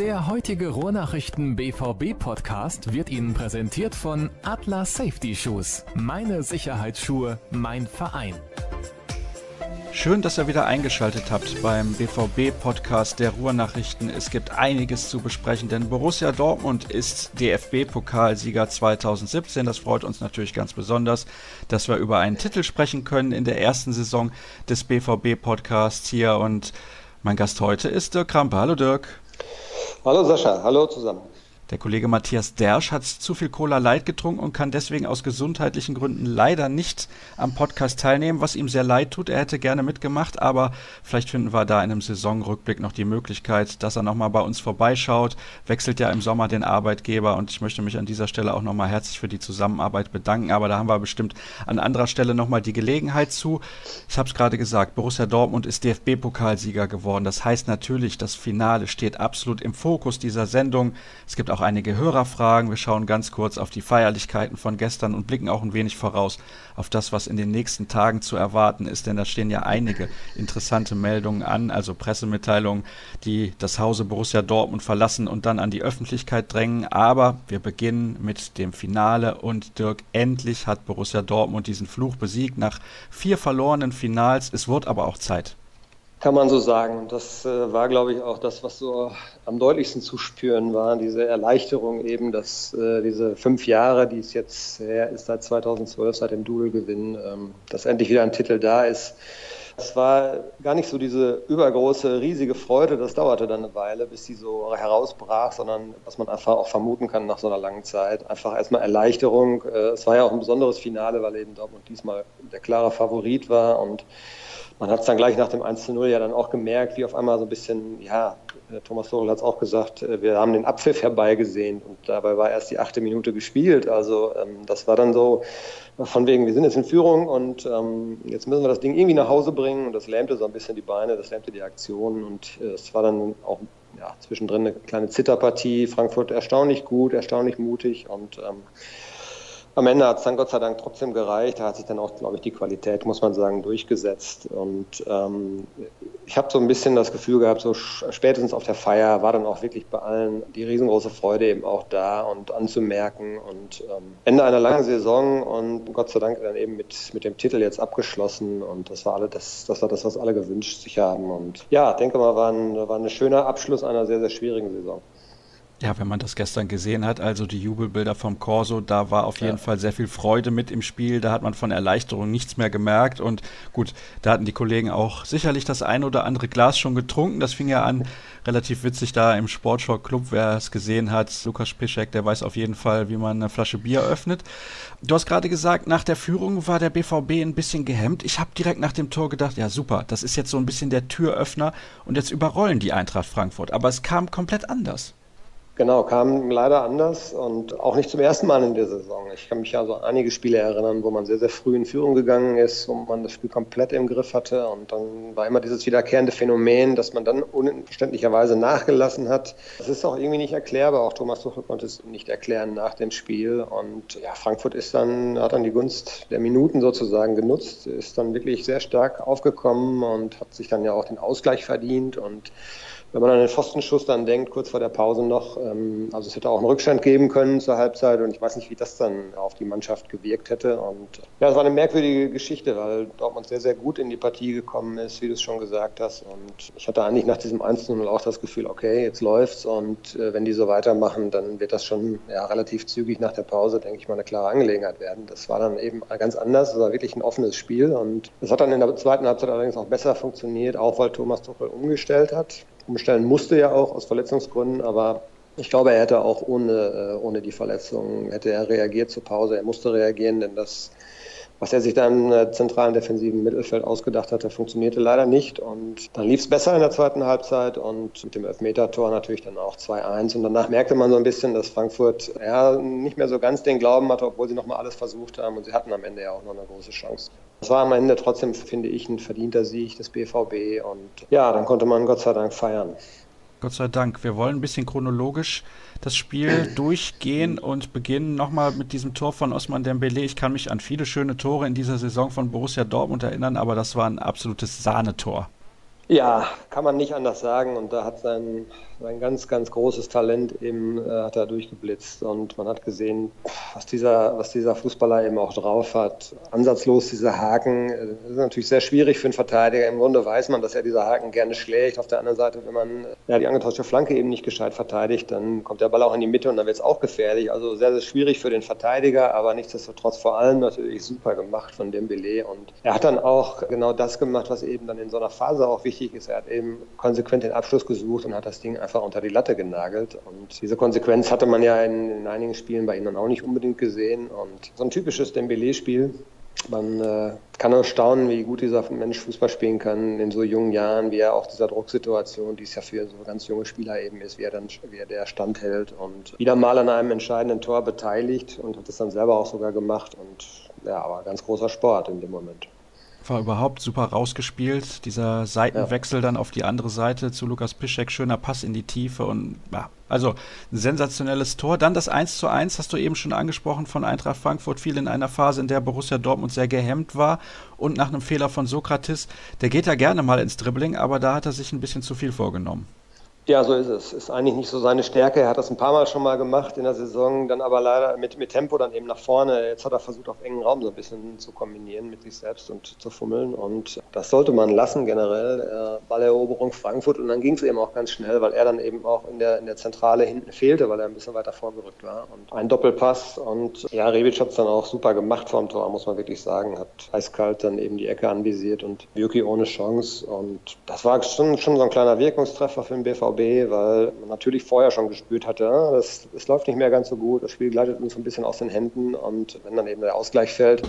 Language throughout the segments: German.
Der heutige Ruhrnachrichten BVB Podcast wird Ihnen präsentiert von Atlas Safety Shoes. Meine Sicherheitsschuhe, mein Verein. Schön, dass ihr wieder eingeschaltet habt beim BVB-Podcast der Ruhrnachrichten. Es gibt einiges zu besprechen, denn Borussia Dortmund ist DFB-Pokalsieger 2017. Das freut uns natürlich ganz besonders, dass wir über einen Titel sprechen können in der ersten Saison des BVB-Podcasts hier. Und mein Gast heute ist Dirk Krampe. Hallo Dirk. Hallo Sascha, hallo zusammen. Der Kollege Matthias Dersch hat zu viel Cola Light getrunken und kann deswegen aus gesundheitlichen Gründen leider nicht am Podcast teilnehmen, was ihm sehr leid tut. Er hätte gerne mitgemacht, aber vielleicht finden wir da in einem Saisonrückblick noch die Möglichkeit, dass er nochmal bei uns vorbeischaut. Wechselt ja im Sommer den Arbeitgeber und ich möchte mich an dieser Stelle auch nochmal herzlich für die Zusammenarbeit bedanken. Aber da haben wir bestimmt an anderer Stelle nochmal die Gelegenheit zu. Ich habe es gerade gesagt, Borussia Dortmund ist DFB-Pokalsieger geworden. Das heißt natürlich, das Finale steht absolut im Fokus dieser Sendung. Es gibt auch auch einige Hörerfragen. Wir schauen ganz kurz auf die Feierlichkeiten von gestern und blicken auch ein wenig voraus auf das, was in den nächsten Tagen zu erwarten ist, denn da stehen ja einige interessante Meldungen an, also Pressemitteilungen, die das Hause Borussia Dortmund verlassen und dann an die Öffentlichkeit drängen. Aber wir beginnen mit dem Finale und Dirk, endlich hat Borussia Dortmund diesen Fluch besiegt nach vier verlorenen Finals. Es wird aber auch Zeit. Kann man so sagen. Und das äh, war, glaube ich, auch das, was so am deutlichsten zu spüren war. Diese Erleichterung eben, dass äh, diese fünf Jahre, die es jetzt her ist, seit 2012, seit dem Dudelgewinn, ähm, dass endlich wieder ein Titel da ist. Es war gar nicht so diese übergroße, riesige Freude, das dauerte dann eine Weile, bis sie so herausbrach, sondern was man einfach auch vermuten kann nach so einer langen Zeit. Einfach erstmal Erleichterung. Äh, es war ja auch ein besonderes Finale, weil eben Dortmund diesmal der klare Favorit war und man hat es dann gleich nach dem 1 zu 0 ja dann auch gemerkt, wie auf einmal so ein bisschen, ja, äh, Thomas Tuchel hat es auch gesagt, äh, wir haben den Abpfiff herbeigesehen und dabei war erst die achte Minute gespielt. Also ähm, das war dann so von wegen, wir sind jetzt in Führung und ähm, jetzt müssen wir das Ding irgendwie nach Hause bringen und das lähmte so ein bisschen die Beine, das lähmte die Aktion und äh, es war dann auch ja, zwischendrin eine kleine Zitterpartie. Frankfurt erstaunlich gut, erstaunlich mutig und ähm, am Ende hat es dann Gott sei Dank trotzdem gereicht. Da hat sich dann auch, glaube ich, die Qualität, muss man sagen, durchgesetzt. Und ähm, ich habe so ein bisschen das Gefühl gehabt, so spätestens auf der Feier war dann auch wirklich bei allen die riesengroße Freude eben auch da und anzumerken. Und ähm, Ende einer langen Saison und Gott sei Dank dann eben mit, mit dem Titel jetzt abgeschlossen. Und das war alle das, das war das, was alle gewünscht sich haben. Und ja, denke mal, war ein, war ein schöner Abschluss einer sehr, sehr schwierigen Saison. Ja, wenn man das gestern gesehen hat, also die Jubelbilder vom Corso, da war auf jeden Fall sehr viel Freude mit im Spiel. Da hat man von Erleichterung nichts mehr gemerkt. Und gut, da hatten die Kollegen auch sicherlich das ein oder andere Glas schon getrunken. Das fing ja an, relativ witzig da im Sportschau Club, wer es gesehen hat. Lukas Piszek, der weiß auf jeden Fall, wie man eine Flasche Bier öffnet. Du hast gerade gesagt, nach der Führung war der BVB ein bisschen gehemmt. Ich habe direkt nach dem Tor gedacht, ja super, das ist jetzt so ein bisschen der Türöffner und jetzt überrollen die Eintracht Frankfurt. Aber es kam komplett anders. Genau, kam leider anders und auch nicht zum ersten Mal in der Saison. Ich kann mich ja so einige Spiele erinnern, wo man sehr, sehr früh in Führung gegangen ist, wo man das Spiel komplett im Griff hatte und dann war immer dieses wiederkehrende Phänomen, dass man dann unverständlicherweise nachgelassen hat. Das ist auch irgendwie nicht erklärbar. Auch Thomas Tuchel konnte es nicht erklären nach dem Spiel und ja, Frankfurt ist dann, hat dann die Gunst der Minuten sozusagen genutzt, ist dann wirklich sehr stark aufgekommen und hat sich dann ja auch den Ausgleich verdient und wenn man an den Pfostenschuss dann denkt, kurz vor der Pause noch, also es hätte auch einen Rückstand geben können zur Halbzeit und ich weiß nicht, wie das dann auf die Mannschaft gewirkt hätte. Und ja, es war eine merkwürdige Geschichte, weil Dortmund sehr, sehr gut in die Partie gekommen ist, wie du es schon gesagt hast. Und ich hatte eigentlich nach diesem 1-0 auch das Gefühl, okay, jetzt läuft's und äh, wenn die so weitermachen, dann wird das schon ja, relativ zügig nach der Pause, denke ich mal, eine klare Angelegenheit werden. Das war dann eben ganz anders. Es war wirklich ein offenes Spiel und es hat dann in der zweiten Halbzeit allerdings auch besser funktioniert, auch weil Thomas Tuchel umgestellt hat umstellen musste ja auch aus Verletzungsgründen, aber ich glaube, er hätte auch ohne, äh, ohne die Verletzung, hätte er reagiert zur Pause. Er musste reagieren, denn das, was er sich da im äh, zentralen defensiven Mittelfeld ausgedacht hatte, funktionierte leider nicht. Und dann lief es besser in der zweiten Halbzeit und mit dem Elfmeter-Tor natürlich dann auch 2-1. Und danach merkte man so ein bisschen, dass Frankfurt ja, nicht mehr so ganz den Glauben hatte, obwohl sie nochmal alles versucht haben. Und sie hatten am Ende ja auch noch eine große Chance. Es war am Ende trotzdem, finde ich, ein verdienter Sieg des BVB. Und ja, dann konnte man Gott sei Dank feiern. Gott sei Dank. Wir wollen ein bisschen chronologisch das Spiel durchgehen und beginnen nochmal mit diesem Tor von Osman Dembele. Ich kann mich an viele schöne Tore in dieser Saison von Borussia Dortmund erinnern, aber das war ein absolutes Sahnetor. Ja, kann man nicht anders sagen. Und da hat sein ein ganz, ganz großes Talent eben äh, hat er durchgeblitzt und man hat gesehen, was dieser, was dieser Fußballer eben auch drauf hat. Ansatzlos dieser Haken, das ist natürlich sehr schwierig für einen Verteidiger. Im Grunde weiß man, dass er diese Haken gerne schlägt. Auf der anderen Seite, wenn man ja, die angetauschte Flanke eben nicht gescheit verteidigt, dann kommt der Ball auch in die Mitte und dann wird es auch gefährlich. Also sehr, sehr schwierig für den Verteidiger, aber nichtsdestotrotz vor allem natürlich super gemacht von Dembele und er hat dann auch genau das gemacht, was eben dann in so einer Phase auch wichtig ist. Er hat eben konsequent den Abschluss gesucht und hat das Ding einfach unter die Latte genagelt. Und diese Konsequenz hatte man ja in, in einigen Spielen bei ihm dann auch nicht unbedingt gesehen. Und so ein typisches Dembele-Spiel. Man äh, kann nur staunen, wie gut dieser Mensch Fußball spielen kann in so jungen Jahren, wie er auch dieser Drucksituation, die es ja für so ganz junge Spieler eben ist, wie er dann, wie er der standhält und wieder mal an einem entscheidenden Tor beteiligt und hat es dann selber auch sogar gemacht. Und ja, aber ganz großer Sport in dem Moment war überhaupt super rausgespielt. Dieser Seitenwechsel ja. dann auf die andere Seite zu Lukas Piszek, schöner Pass in die Tiefe und ja, also ein sensationelles Tor. Dann das 1 zu 1, hast du eben schon angesprochen, von Eintracht Frankfurt, fiel in einer Phase, in der Borussia Dortmund sehr gehemmt war und nach einem Fehler von Sokrates, der geht ja gerne mal ins Dribbling, aber da hat er sich ein bisschen zu viel vorgenommen. Ja, so ist es. Ist eigentlich nicht so seine Stärke. Er hat das ein paar Mal schon mal gemacht in der Saison, dann aber leider mit, mit Tempo dann eben nach vorne. Jetzt hat er versucht, auf engen Raum so ein bisschen zu kombinieren mit sich selbst und zu fummeln. Und das sollte man lassen generell. Äh, Balleroberung Frankfurt und dann ging es eben auch ganz schnell, weil er dann eben auch in der, in der Zentrale hinten fehlte, weil er ein bisschen weiter vorgerückt war. Und ein Doppelpass und ja, Rebic hat es dann auch super gemacht vor dem Tor, muss man wirklich sagen. Hat eiskalt dann eben die Ecke anvisiert und Bürki ohne Chance. Und das war schon, schon so ein kleiner Wirkungstreffer für den BVB weil man natürlich vorher schon gespürt hatte, ah, das, es läuft nicht mehr ganz so gut, das Spiel gleitet uns ein bisschen aus den Händen und wenn dann eben der Ausgleich fällt,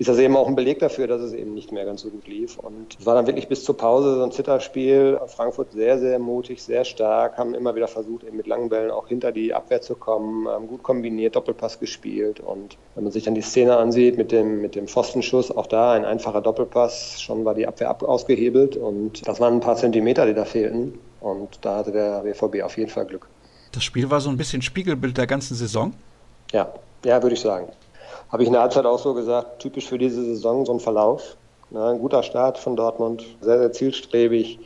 ist das eben auch ein Beleg dafür, dass es eben nicht mehr ganz so gut lief. Und es war dann wirklich bis zur Pause so ein Zitterspiel. Frankfurt sehr, sehr mutig, sehr stark, haben immer wieder versucht, eben mit langen Bällen auch hinter die Abwehr zu kommen, haben gut kombiniert, Doppelpass gespielt. Und wenn man sich dann die Szene ansieht mit dem, mit dem Pfostenschuss, auch da ein einfacher Doppelpass, schon war die Abwehr ab, ausgehebelt. Und das waren ein paar Zentimeter, die da fehlten. Und da hatte der BVB auf jeden Fall Glück. Das Spiel war so ein bisschen Spiegelbild der ganzen Saison? Ja, ja, würde ich sagen. Habe ich in der Halbzeit auch so gesagt, typisch für diese Saison so ein Verlauf. Ja, ein guter Start von Dortmund, sehr, sehr zielstrebig,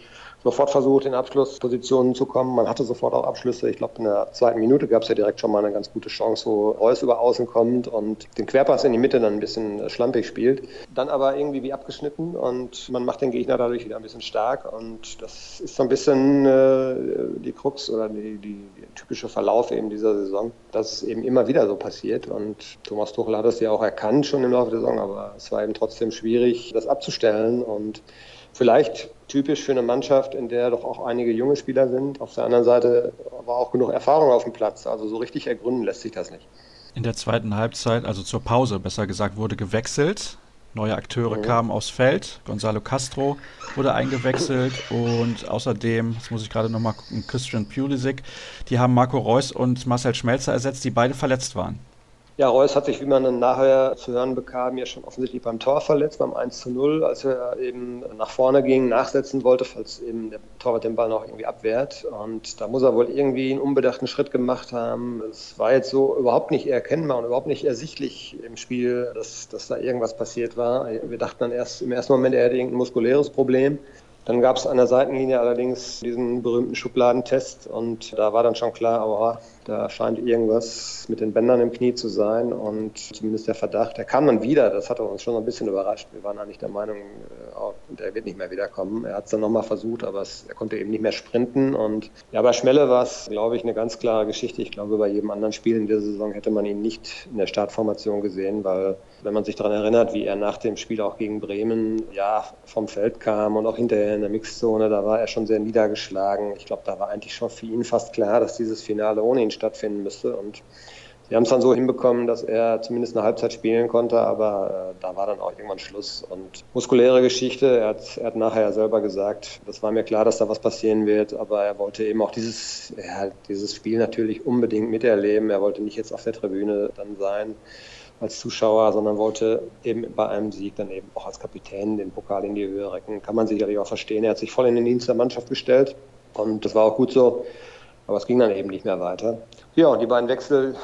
sofort versucht, in Abschlusspositionen zu kommen. Man hatte sofort auch Abschlüsse. Ich glaube, in der zweiten Minute gab es ja direkt schon mal eine ganz gute Chance, wo Reus über Außen kommt und den Querpass in die Mitte dann ein bisschen schlampig spielt. Dann aber irgendwie wie abgeschnitten und man macht den Gegner dadurch wieder ein bisschen stark. Und das ist so ein bisschen äh, die Krux oder die, die, die typische Verlauf eben dieser Saison, dass es eben immer wieder so passiert. Und Thomas Tuchel hat es ja auch erkannt schon im Laufe der Saison, aber es war eben trotzdem schwierig, das abzustellen. Und Vielleicht typisch für eine Mannschaft, in der doch auch einige junge Spieler sind. Auf der anderen Seite war auch genug Erfahrung auf dem Platz. Also so richtig ergründen lässt sich das nicht. In der zweiten Halbzeit, also zur Pause besser gesagt, wurde gewechselt. Neue Akteure mhm. kamen aufs Feld. Gonzalo Castro wurde eingewechselt und außerdem, jetzt muss ich gerade nochmal gucken, Christian Pulisic. Die haben Marco Reus und Marcel Schmelzer ersetzt, die beide verletzt waren. Ja, Reus hat sich, wie man dann nachher zu hören bekam, ja schon offensichtlich beim Tor verletzt, beim 1 zu 0, als er eben nach vorne ging, nachsetzen wollte, falls eben der Torwart den Ball noch irgendwie abwehrt. Und da muss er wohl irgendwie einen unbedachten Schritt gemacht haben. Es war jetzt so überhaupt nicht erkennbar und überhaupt nicht ersichtlich im Spiel, dass, dass da irgendwas passiert war. Wir dachten dann erst im ersten Moment, er hätte irgendein muskuläres Problem. Dann gab es an der Seitenlinie allerdings diesen berühmten Schubladentest und da war dann schon klar, oh, da scheint irgendwas mit den Bändern im Knie zu sein und zumindest der Verdacht, der kam dann wieder, das hat uns schon ein bisschen überrascht. Wir waren eigentlich der Meinung, oh, der wird nicht mehr wiederkommen. Er hat es dann nochmal versucht, aber es, er konnte eben nicht mehr sprinten und ja, bei Schmelle war es, glaube ich, eine ganz klare Geschichte. Ich glaube, bei jedem anderen Spiel in dieser Saison hätte man ihn nicht in der Startformation gesehen, weil wenn man sich daran erinnert, wie er nach dem Spiel auch gegen Bremen ja vom Feld kam und auch hinterher in der Mixzone, da war er schon sehr niedergeschlagen. Ich glaube, da war eigentlich schon für ihn fast klar, dass dieses Finale ohne ihn stattfinden müsste. Und sie haben es dann so hinbekommen, dass er zumindest eine Halbzeit spielen konnte, aber äh, da war dann auch irgendwann Schluss. Und muskuläre Geschichte, er hat, er hat nachher selber gesagt, das war mir klar, dass da was passieren wird, aber er wollte eben auch dieses, ja, dieses Spiel natürlich unbedingt miterleben. Er wollte nicht jetzt auf der Tribüne dann sein als Zuschauer, sondern wollte eben bei einem Sieg dann eben auch als Kapitän den Pokal in die Höhe recken. Kann man sicherlich auch verstehen. Er hat sich voll in den Dienst der Mannschaft gestellt und das war auch gut so. Aber es ging dann eben nicht mehr weiter. Ja, und die beiden Wechsel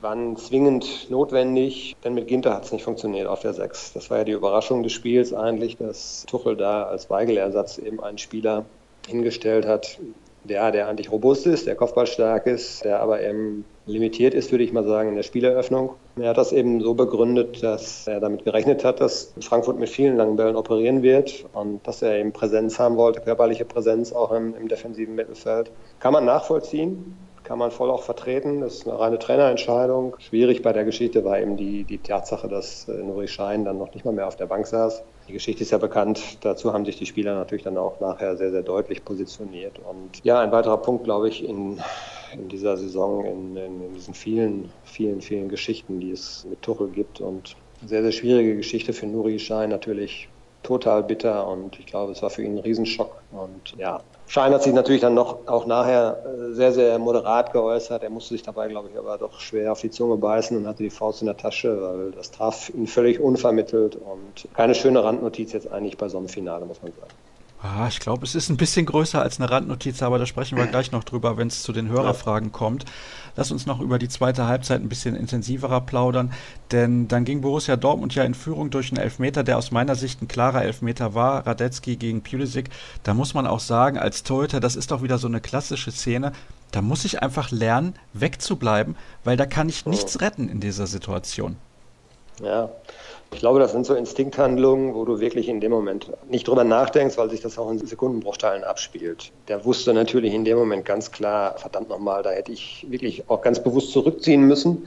waren zwingend notwendig, denn mit Ginter hat es nicht funktioniert auf der 6. Das war ja die Überraschung des Spiels eigentlich, dass Tuchel da als Weigelersatz eben einen Spieler hingestellt hat, der, der eigentlich robust ist, der kopfballstark ist, der aber eben limitiert ist, würde ich mal sagen, in der Spieleröffnung. Er hat das eben so begründet, dass er damit gerechnet hat, dass Frankfurt mit vielen langen Bällen operieren wird und dass er eben Präsenz haben wollte, körperliche Präsenz auch im, im defensiven Mittelfeld. Kann man nachvollziehen kann man voll auch vertreten. Das ist eine reine Trainerentscheidung. Schwierig bei der Geschichte war eben die, die Tatsache, dass äh, Nuri Schein dann noch nicht mal mehr auf der Bank saß. Die Geschichte ist ja bekannt. Dazu haben sich die Spieler natürlich dann auch nachher sehr, sehr deutlich positioniert. Und ja, ein weiterer Punkt, glaube ich, in, in dieser Saison, in, in, in diesen vielen, vielen, vielen Geschichten, die es mit Tuchel gibt. Und sehr, sehr schwierige Geschichte für Nuri Schein natürlich total bitter und ich glaube, es war für ihn ein Riesenschock. Und ja, Schein hat sich natürlich dann noch auch nachher äh, sehr, sehr moderat geäußert. Er musste sich dabei, glaube ich, aber doch schwer auf die Zunge beißen und hatte die Faust in der Tasche, weil das traf ihn völlig unvermittelt und keine schöne Randnotiz jetzt eigentlich bei so einem Finale, muss man sagen. Ah, ich glaube, es ist ein bisschen größer als eine Randnotiz, aber da sprechen wir gleich noch drüber, wenn es zu den Hörerfragen kommt. Lass uns noch über die zweite Halbzeit ein bisschen intensiverer plaudern, denn dann ging Borussia Dortmund ja in Führung durch einen Elfmeter, der aus meiner Sicht ein klarer Elfmeter war, Radetzky gegen Pulisic. Da muss man auch sagen, als Torhüter, das ist doch wieder so eine klassische Szene, da muss ich einfach lernen, wegzubleiben, weil da kann ich nichts retten in dieser Situation. Ja, ich glaube, das sind so Instinkthandlungen, wo du wirklich in dem Moment nicht drüber nachdenkst, weil sich das auch in Sekundenbruchteilen abspielt. Der wusste natürlich in dem Moment ganz klar, verdammt nochmal, da hätte ich wirklich auch ganz bewusst zurückziehen müssen,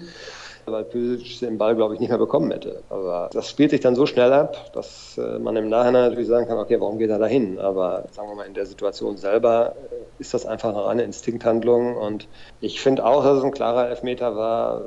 weil Püsic den Ball, glaube ich, nicht mehr bekommen hätte. Aber das spielt sich dann so schnell ab, dass äh, man im Nachhinein natürlich sagen kann, okay, warum geht er da hin? Aber sagen wir mal, in der Situation selber äh, ist das einfach eine reine Instinkthandlung. Und ich finde auch, dass es ein klarer Elfmeter war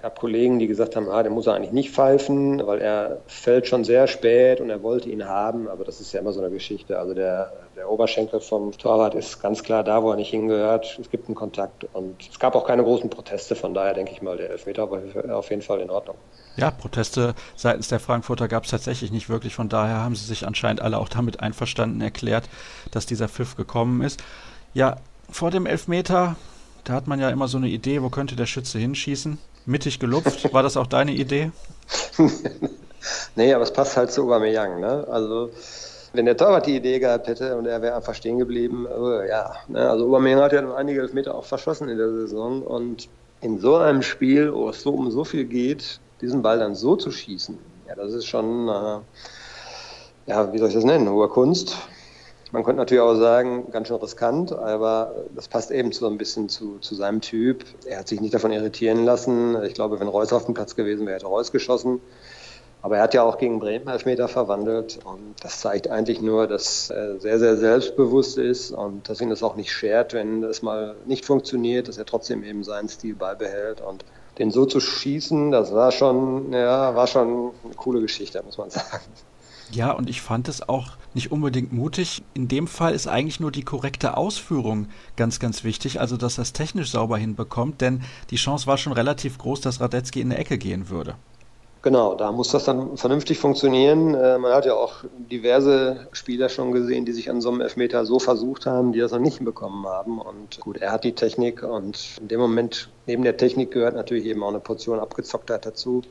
gab Kollegen, die gesagt haben, ah, der muss er eigentlich nicht pfeifen, weil er fällt schon sehr spät und er wollte ihn haben. Aber das ist ja immer so eine Geschichte. Also der, der Oberschenkel vom Torwart ist ganz klar da, wo er nicht hingehört. Es gibt einen Kontakt und es gab auch keine großen Proteste. Von daher denke ich mal, der Elfmeter war auf jeden Fall in Ordnung. Ja, Proteste seitens der Frankfurter gab es tatsächlich nicht wirklich. Von daher haben sie sich anscheinend alle auch damit einverstanden erklärt, dass dieser Pfiff gekommen ist. Ja, vor dem Elfmeter, da hat man ja immer so eine Idee, wo könnte der Schütze hinschießen mittig gelupft. War das auch deine Idee? nee, aber es passt halt zu Aubameyang. Ne? Also wenn der Torwart die Idee gehabt hätte und er wäre einfach stehen geblieben, äh, ja. Ne? Also Aubameyang hat ja einige Elfmeter auch verschossen in der Saison und in so einem Spiel, wo es so um so viel geht, diesen Ball dann so zu schießen, ja, das ist schon, äh, ja, wie soll ich das nennen, hohe Kunst. Man könnte natürlich auch sagen, ganz schön riskant, aber das passt eben so ein bisschen zu, zu seinem Typ. Er hat sich nicht davon irritieren lassen. Ich glaube, wenn Reus auf dem Platz gewesen wäre, hätte Reus geschossen. Aber er hat ja auch gegen Bremen Elfmeter verwandelt und das zeigt eigentlich nur, dass er sehr, sehr selbstbewusst ist und dass ihn das auch nicht schert, wenn es mal nicht funktioniert, dass er trotzdem eben seinen Stil beibehält und den so zu schießen, das war schon, ja, war schon eine coole Geschichte, muss man sagen. Ja, und ich fand es auch nicht unbedingt mutig. In dem Fall ist eigentlich nur die korrekte Ausführung ganz, ganz wichtig, also dass es technisch sauber hinbekommt, denn die Chance war schon relativ groß, dass Radetzky in eine Ecke gehen würde. Genau, da muss das dann vernünftig funktionieren. Äh, man hat ja auch diverse Spieler schon gesehen, die sich an so einem Elfmeter so versucht haben, die das noch nicht bekommen haben. Und gut, er hat die Technik und in dem Moment, neben der Technik gehört natürlich eben auch eine Portion Abgezocktheit dazu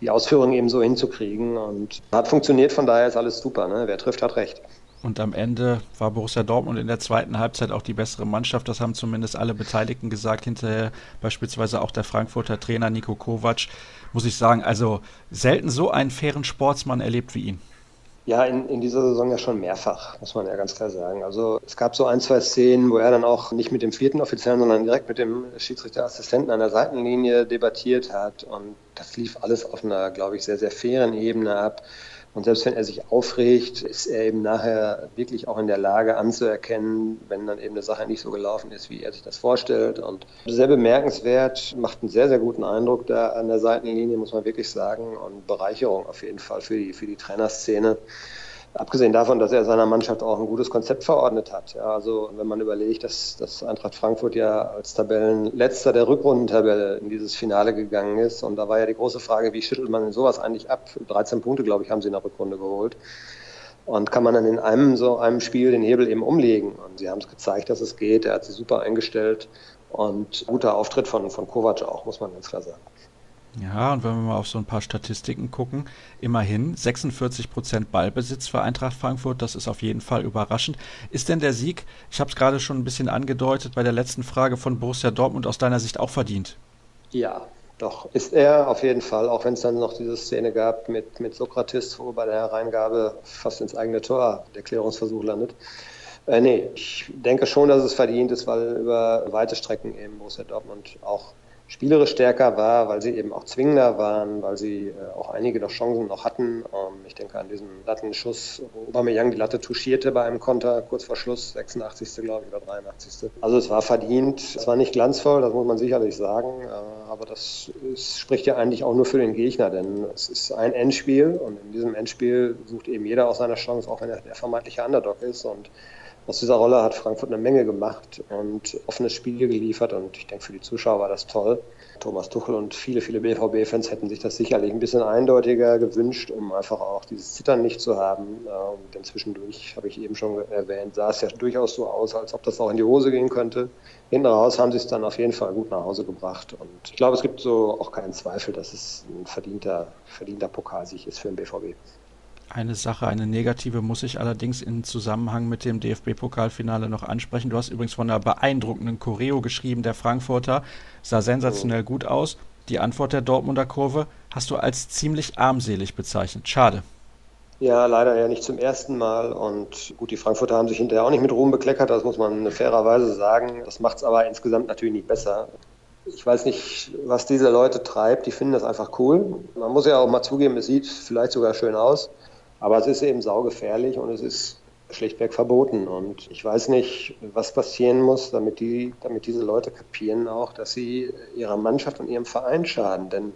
die Ausführung eben so hinzukriegen. Und hat funktioniert, von daher ist alles super. Ne? Wer trifft, hat recht. Und am Ende war Borussia Dortmund in der zweiten Halbzeit auch die bessere Mannschaft. Das haben zumindest alle Beteiligten gesagt. Hinterher beispielsweise auch der Frankfurter Trainer Nico Kovac. Muss ich sagen, also selten so einen fairen Sportsmann erlebt wie ihn. Ja, in, in dieser Saison ja schon mehrfach, muss man ja ganz klar sagen. Also es gab so ein, zwei Szenen, wo er dann auch nicht mit dem vierten Offiziellen, sondern direkt mit dem Schiedsrichterassistenten an der Seitenlinie debattiert hat. Und das lief alles auf einer, glaube ich, sehr, sehr fairen Ebene ab. Und selbst wenn er sich aufregt, ist er eben nachher wirklich auch in der Lage anzuerkennen, wenn dann eben eine Sache nicht so gelaufen ist, wie er sich das vorstellt. Und sehr bemerkenswert, macht einen sehr, sehr guten Eindruck da an der Seitenlinie, muss man wirklich sagen. Und Bereicherung auf jeden Fall für die, für die Trainerszene. Abgesehen davon, dass er seiner Mannschaft auch ein gutes Konzept verordnet hat. Ja, also wenn man überlegt, dass, dass Eintracht Frankfurt ja als Tabellenletzter der Rückrundentabelle in dieses Finale gegangen ist. Und da war ja die große Frage, wie schüttelt man denn sowas eigentlich ab? 13 Punkte, glaube ich, haben sie in der Rückrunde geholt. Und kann man dann in einem so einem Spiel den Hebel eben umlegen? Und sie haben es gezeigt, dass es geht. Er hat sie super eingestellt. Und guter Auftritt von, von Kovac auch, muss man ganz klar sagen. Ja, und wenn wir mal auf so ein paar Statistiken gucken, immerhin 46 Prozent Ballbesitz für Eintracht Frankfurt, das ist auf jeden Fall überraschend. Ist denn der Sieg, ich habe es gerade schon ein bisschen angedeutet bei der letzten Frage von Borussia Dortmund, aus deiner Sicht auch verdient? Ja, doch, ist er auf jeden Fall, auch wenn es dann noch diese Szene gab mit, mit Sokrates, wo bei der Hereingabe fast ins eigene Tor der Klärungsversuch landet. Äh, nee, ich denke schon, dass es verdient ist, weil über weite Strecken eben Borussia Dortmund auch spielerisch stärker war, weil sie eben auch zwingender waren, weil sie äh, auch einige noch Chancen noch hatten. Ähm, ich denke an diesen Lattenschuss, wo Aubameyang die Latte touchierte bei einem Konter kurz vor Schluss, 86. glaube ich oder 83. Also es war verdient, es war nicht glanzvoll, das muss man sicherlich sagen, äh, aber das ist, spricht ja eigentlich auch nur für den Gegner, denn es ist ein Endspiel und in diesem Endspiel sucht eben jeder auch seine Chance, auch wenn er der vermeintliche Underdog ist und aus dieser Rolle hat Frankfurt eine Menge gemacht und offenes Spiel geliefert und ich denke, für die Zuschauer war das toll. Thomas Tuchel und viele, viele BVB-Fans hätten sich das sicherlich ein bisschen eindeutiger gewünscht, um einfach auch dieses Zittern nicht zu haben. Ähm, denn zwischendurch, habe ich eben schon erwähnt, sah es ja durchaus so aus, als ob das auch in die Hose gehen könnte. Hinten raus haben sie es dann auf jeden Fall gut nach Hause gebracht. Und ich glaube, es gibt so auch keinen Zweifel, dass es ein verdienter, verdienter Pokalsieg ist für den BVB. Eine Sache, eine negative, muss ich allerdings in Zusammenhang mit dem DFB-Pokalfinale noch ansprechen. Du hast übrigens von einer beeindruckenden Choreo geschrieben, der Frankfurter. Sah sensationell gut aus. Die Antwort der Dortmunder Kurve hast du als ziemlich armselig bezeichnet. Schade. Ja, leider ja nicht zum ersten Mal. Und gut, die Frankfurter haben sich hinterher auch nicht mit Ruhm bekleckert, das muss man fairerweise sagen. Das macht es aber insgesamt natürlich nicht besser. Ich weiß nicht, was diese Leute treibt. Die finden das einfach cool. Man muss ja auch mal zugeben, es sieht vielleicht sogar schön aus. Aber es ist eben saugefährlich und es ist schlichtweg verboten. Und ich weiß nicht, was passieren muss, damit, die, damit diese Leute kapieren auch, dass sie ihrer Mannschaft und ihrem Verein schaden. Denn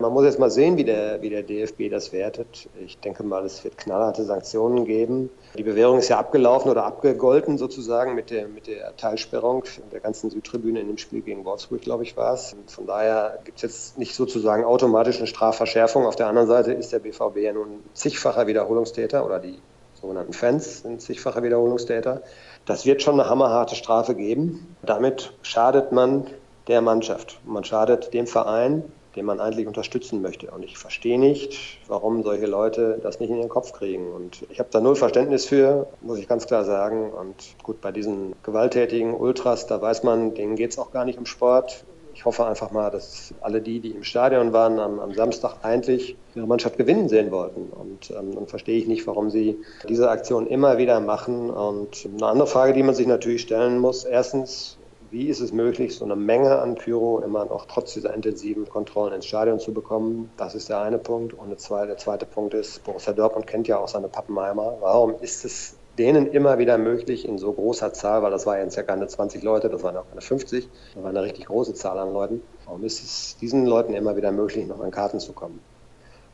man muss jetzt mal sehen, wie der, wie der DFB das wertet. Ich denke mal, es wird knallharte Sanktionen geben. Die Bewährung ist ja abgelaufen oder abgegolten sozusagen mit der, mit der Teilsperrung der ganzen Südtribüne in dem Spiel gegen Wolfsburg, glaube ich, war es. von daher gibt es jetzt nicht sozusagen automatisch eine Strafverschärfung. Auf der anderen Seite ist der BVB ja nun zigfacher Wiederholungstäter oder die sogenannten Fans sind zigfacher Wiederholungstäter. Das wird schon eine hammerharte Strafe geben. Damit schadet man der Mannschaft. Man schadet dem Verein, den man eigentlich unterstützen möchte. Und ich verstehe nicht, warum solche Leute das nicht in ihren Kopf kriegen. Und ich habe da null Verständnis für, muss ich ganz klar sagen. Und gut, bei diesen gewalttätigen Ultras, da weiß man, denen geht es auch gar nicht um Sport. Ich hoffe einfach mal, dass alle die, die im Stadion waren, am, am Samstag eigentlich ihre Mannschaft gewinnen sehen wollten. Und ähm, dann verstehe ich nicht, warum sie diese Aktion immer wieder machen. Und eine andere Frage, die man sich natürlich stellen muss, erstens, wie ist es möglich, so eine Menge an Pyro immer noch trotz dieser intensiven Kontrollen ins Stadion zu bekommen? Das ist der eine Punkt. Und der zweite Punkt ist, Borussia Dortmund kennt ja auch seine Pappenheimer. Warum ist es denen immer wieder möglich, in so großer Zahl, weil das war jetzt ja keine 20 Leute, das waren auch keine 50, das war eine richtig große Zahl an Leuten. Warum ist es diesen Leuten immer wieder möglich, noch an Karten zu kommen?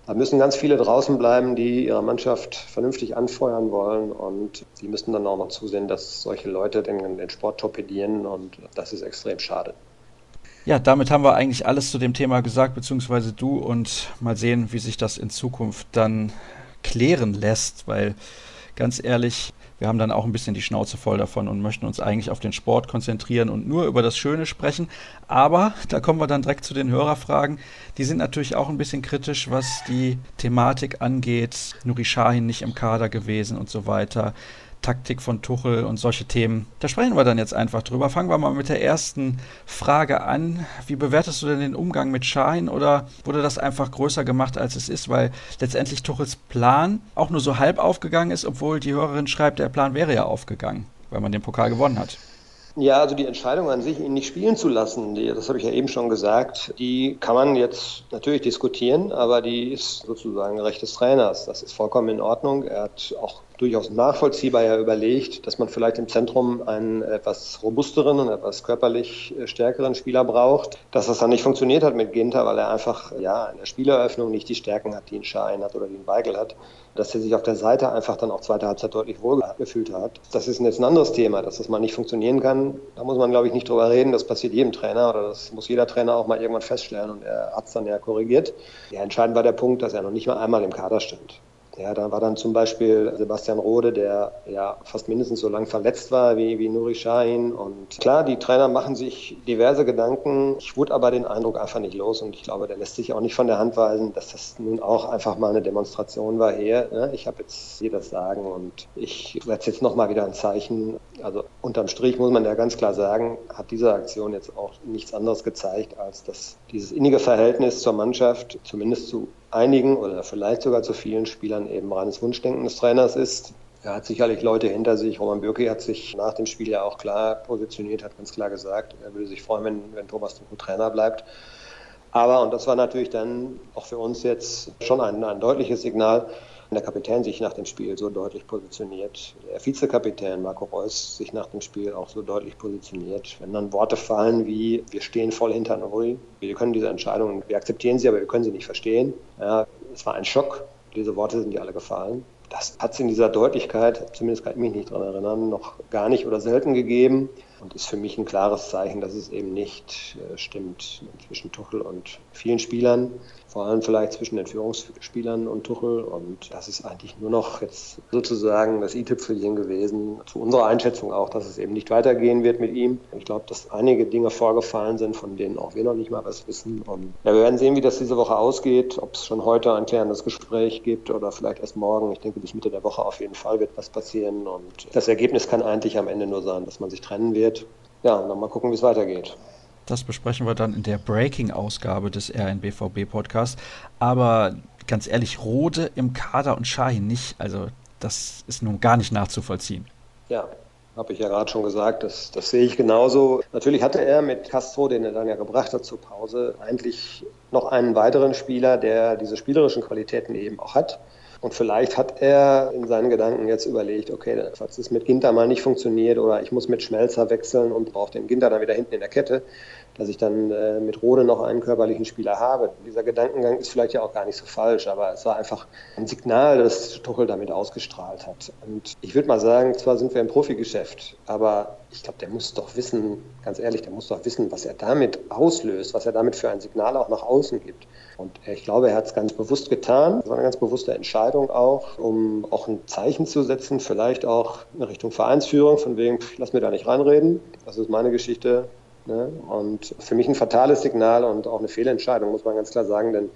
Da müssen ganz viele draußen bleiben, die ihre Mannschaft vernünftig anfeuern wollen. Und die müssen dann auch noch zusehen, dass solche Leute den, den Sport torpedieren. Und das ist extrem schade. Ja, damit haben wir eigentlich alles zu dem Thema gesagt, beziehungsweise du. Und mal sehen, wie sich das in Zukunft dann klären lässt, weil ganz ehrlich, wir haben dann auch ein bisschen die Schnauze voll davon und möchten uns eigentlich auf den Sport konzentrieren und nur über das Schöne sprechen. Aber da kommen wir dann direkt zu den Hörerfragen. Die sind natürlich auch ein bisschen kritisch, was die Thematik angeht. Nuri Shahin nicht im Kader gewesen und so weiter. Taktik von Tuchel und solche Themen. Da sprechen wir dann jetzt einfach drüber. Fangen wir mal mit der ersten Frage an. Wie bewertest du denn den Umgang mit Schein oder wurde das einfach größer gemacht, als es ist, weil letztendlich Tuchels Plan auch nur so halb aufgegangen ist, obwohl die Hörerin schreibt, der Plan wäre ja aufgegangen, weil man den Pokal gewonnen hat? Ja, also die Entscheidung an sich, ihn nicht spielen zu lassen, die, das habe ich ja eben schon gesagt, die kann man jetzt natürlich diskutieren, aber die ist sozusagen Recht des Trainers. Das ist vollkommen in Ordnung. Er hat auch durchaus nachvollziehbar ja überlegt, dass man vielleicht im Zentrum einen etwas robusteren und etwas körperlich äh, stärkeren Spieler braucht. Dass das dann nicht funktioniert hat mit Ginter, weil er einfach ja in der Spieleröffnung nicht die Stärken hat, die ein Schein hat oder die ein Weigel hat. Dass er sich auf der Seite einfach dann auch zweite Halbzeit deutlich wohl gefühlt hat. Das ist jetzt ein anderes Thema, dass das mal nicht funktionieren kann. Da muss man, glaube ich, nicht drüber reden. Das passiert jedem Trainer oder das muss jeder Trainer auch mal irgendwann feststellen und er hat es dann ja korrigiert. Ja, entscheidend war der Punkt, dass er noch nicht mal einmal im Kader stand. Ja, da war dann zum Beispiel Sebastian Rode, der ja fast mindestens so lang verletzt war wie, wie Nuri Sahin. Und klar, die Trainer machen sich diverse Gedanken. Ich wurde aber den Eindruck einfach nicht los und ich glaube, der lässt sich auch nicht von der Hand weisen, dass das nun auch einfach mal eine Demonstration war hier. Ne? Ich habe jetzt hier das Sagen und ich setze jetzt nochmal wieder ein Zeichen. Also unterm Strich muss man ja ganz klar sagen, hat diese Aktion jetzt auch nichts anderes gezeigt, als dass dieses innige Verhältnis zur Mannschaft, zumindest zu einigen oder vielleicht sogar zu vielen Spielern eben reines Wunschdenken des Trainers ist. Er hat sicherlich Leute hinter sich. Roman Bürki hat sich nach dem Spiel ja auch klar positioniert, hat ganz klar gesagt, er würde sich freuen, wenn, wenn Thomas Tuchel Trainer bleibt. Aber, und das war natürlich dann auch für uns jetzt schon ein, ein deutliches Signal, der Kapitän sich nach dem Spiel so deutlich positioniert, der Vizekapitän Marco Reus sich nach dem Spiel auch so deutlich positioniert, wenn dann Worte fallen wie, wir stehen voll hinter Nuri, wir können diese Entscheidung, wir akzeptieren sie, aber wir können sie nicht verstehen. Ja, es war ein Schock, diese Worte sind ja alle gefallen. Das hat es in dieser Deutlichkeit, zumindest kann ich mich nicht daran erinnern, noch gar nicht oder selten gegeben und ist für mich ein klares Zeichen, dass es eben nicht äh, stimmt zwischen Tuchel und vielen Spielern vor allem vielleicht zwischen den Führungsspielern und Tuchel. Und das ist eigentlich nur noch jetzt sozusagen das i-Tüpfelchen gewesen. Zu unserer Einschätzung auch, dass es eben nicht weitergehen wird mit ihm. Ich glaube, dass einige Dinge vorgefallen sind, von denen auch wir noch nicht mal was wissen. Und ja, wir werden sehen, wie das diese Woche ausgeht, ob es schon heute ein klärendes Gespräch gibt oder vielleicht erst morgen. Ich denke, bis Mitte der Woche auf jeden Fall wird was passieren. Und das Ergebnis kann eigentlich am Ende nur sein, dass man sich trennen wird. Ja, und dann mal gucken, wie es weitergeht. Das besprechen wir dann in der Breaking-Ausgabe des RNBVB-Podcasts. Aber ganz ehrlich, Rode im Kader und Shahin nicht. Also, das ist nun gar nicht nachzuvollziehen. Ja, habe ich ja gerade schon gesagt, das, das sehe ich genauso. Natürlich hatte er mit Castro, den er dann ja gebracht hat zur Pause, eigentlich noch einen weiteren Spieler, der diese spielerischen Qualitäten eben auch hat. Und vielleicht hat er in seinen Gedanken jetzt überlegt, okay, falls es mit Ginter mal nicht funktioniert oder ich muss mit Schmelzer wechseln und brauche den Ginter dann wieder hinten in der Kette, dass ich dann äh, mit Rode noch einen körperlichen Spieler habe. Dieser Gedankengang ist vielleicht ja auch gar nicht so falsch, aber es war einfach ein Signal, das Tuchel damit ausgestrahlt hat. Und ich würde mal sagen, zwar sind wir im Profigeschäft, aber ich glaube, der muss doch wissen, ganz ehrlich, der muss doch wissen, was er damit auslöst, was er damit für ein Signal auch nach außen gibt. Und ich glaube, er hat es ganz bewusst getan. Das war eine ganz bewusste Entscheidung auch, um auch ein Zeichen zu setzen, vielleicht auch in Richtung Vereinsführung, von wegen, lass mir da nicht reinreden. Das ist meine Geschichte. Ne? Und für mich ein fatales Signal und auch eine Fehlentscheidung, muss man ganz klar sagen, denn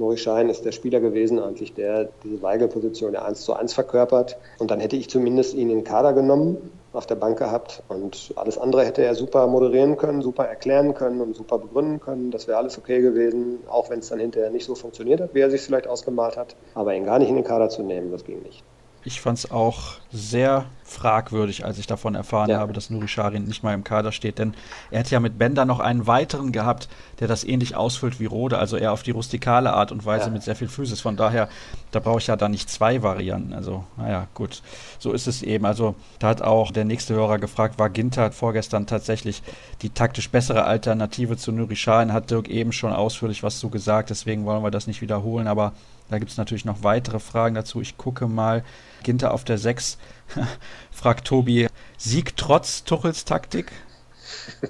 Nuri Schein ist der Spieler gewesen, eigentlich der diese Weigel-Position der 1 zu 1 verkörpert. Und dann hätte ich zumindest ihn in den Kader genommen auf der Bank gehabt und alles andere hätte er super moderieren können, super erklären können und super begründen können. Das wäre alles okay gewesen, auch wenn es dann hinterher nicht so funktioniert hat, wie er sich vielleicht ausgemalt hat. Aber ihn gar nicht in den Kader zu nehmen, das ging nicht. Ich fand es auch sehr fragwürdig, als ich davon erfahren ja. habe, dass Nuri Sarin nicht mal im Kader steht. Denn er hat ja mit Bender noch einen weiteren gehabt, der das ähnlich ausfüllt wie Rode, also eher auf die rustikale Art und Weise ja. mit sehr viel Physis. Von daher, da brauche ich ja da nicht zwei Varianten. Also, naja, gut, so ist es eben. Also, da hat auch der nächste Hörer gefragt, war Ginter vorgestern tatsächlich die taktisch bessere Alternative zu Nuri Sarin? Hat Dirk eben schon ausführlich was zu gesagt, deswegen wollen wir das nicht wiederholen, aber da gibt es natürlich noch weitere Fragen dazu. Ich gucke mal. Ginter auf der 6 fragt Tobi, Sieg trotz Tuchels Taktik?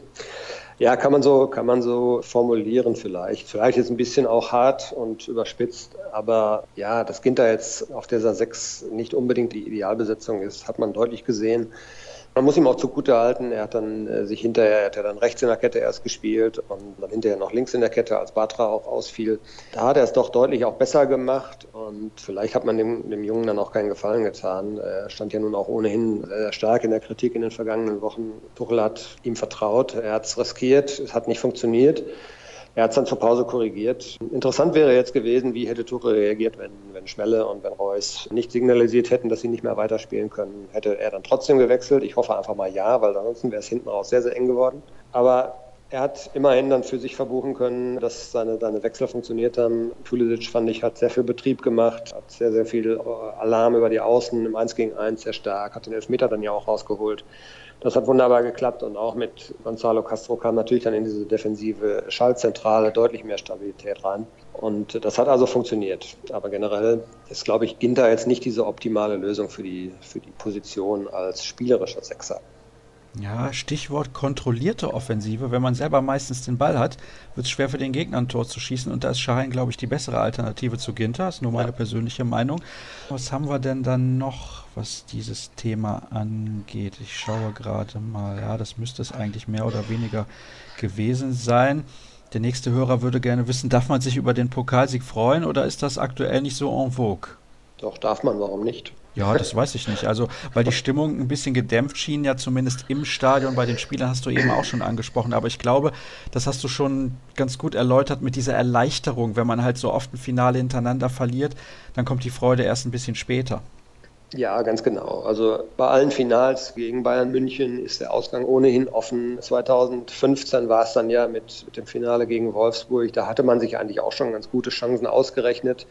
Ja, kann man so, kann man so formulieren vielleicht. Vielleicht ist ein bisschen auch hart und überspitzt, aber ja, dass Ginter jetzt auf dieser 6 nicht unbedingt die Idealbesetzung ist, hat man deutlich gesehen. Man muss ihm auch zugute halten, er hat dann äh, sich hinterher, er hat ja dann rechts in der Kette erst gespielt und dann hinterher noch links in der Kette, als Batra auch ausfiel. Da hat er es doch deutlich auch besser gemacht und vielleicht hat man dem, dem Jungen dann auch keinen Gefallen getan. Er stand ja nun auch ohnehin sehr stark in der Kritik in den vergangenen Wochen. Tuchel hat ihm vertraut, er hat es riskiert, es hat nicht funktioniert. Er hat es dann zur Pause korrigiert. Interessant wäre jetzt gewesen, wie hätte Tuchel reagiert, wenn, wenn Schmelle und wenn Reus nicht signalisiert hätten, dass sie nicht mehr weiterspielen können. Hätte er dann trotzdem gewechselt? Ich hoffe einfach mal ja, weil ansonsten wäre es hinten raus sehr, sehr eng geworden. Aber er hat immerhin dann für sich verbuchen können, dass seine, seine Wechsel funktioniert haben. Pulisic, fand ich, hat sehr viel Betrieb gemacht, hat sehr, sehr viel Alarm über die Außen im 1 gegen 1 sehr stark, hat den Elfmeter dann ja auch rausgeholt. Das hat wunderbar geklappt und auch mit Gonzalo Castro kam natürlich dann in diese defensive Schaltzentrale deutlich mehr Stabilität rein. Und das hat also funktioniert. Aber generell ist, glaube ich, Ginter jetzt nicht diese optimale Lösung für die, für die Position als spielerischer Sechser. Ja, Stichwort kontrollierte Offensive. Wenn man selber meistens den Ball hat, wird es schwer für den Gegner ein Tor zu schießen. Und da ist Schein, glaube ich, die bessere Alternative zu Ginter. Das ist nur meine persönliche Meinung. Was haben wir denn dann noch, was dieses Thema angeht? Ich schaue gerade mal. Ja, das müsste es eigentlich mehr oder weniger gewesen sein. Der nächste Hörer würde gerne wissen, darf man sich über den Pokalsieg freuen oder ist das aktuell nicht so en vogue? Doch, darf man, warum nicht? Ja, das weiß ich nicht. Also, weil die Stimmung ein bisschen gedämpft schien, ja zumindest im Stadion, bei den Spielern hast du eben auch schon angesprochen. Aber ich glaube, das hast du schon ganz gut erläutert mit dieser Erleichterung. Wenn man halt so oft ein Finale hintereinander verliert, dann kommt die Freude erst ein bisschen später. Ja, ganz genau. Also bei allen Finals gegen Bayern München ist der Ausgang ohnehin offen. 2015 war es dann ja mit, mit dem Finale gegen Wolfsburg. Da hatte man sich eigentlich auch schon ganz gute Chancen ausgerechnet.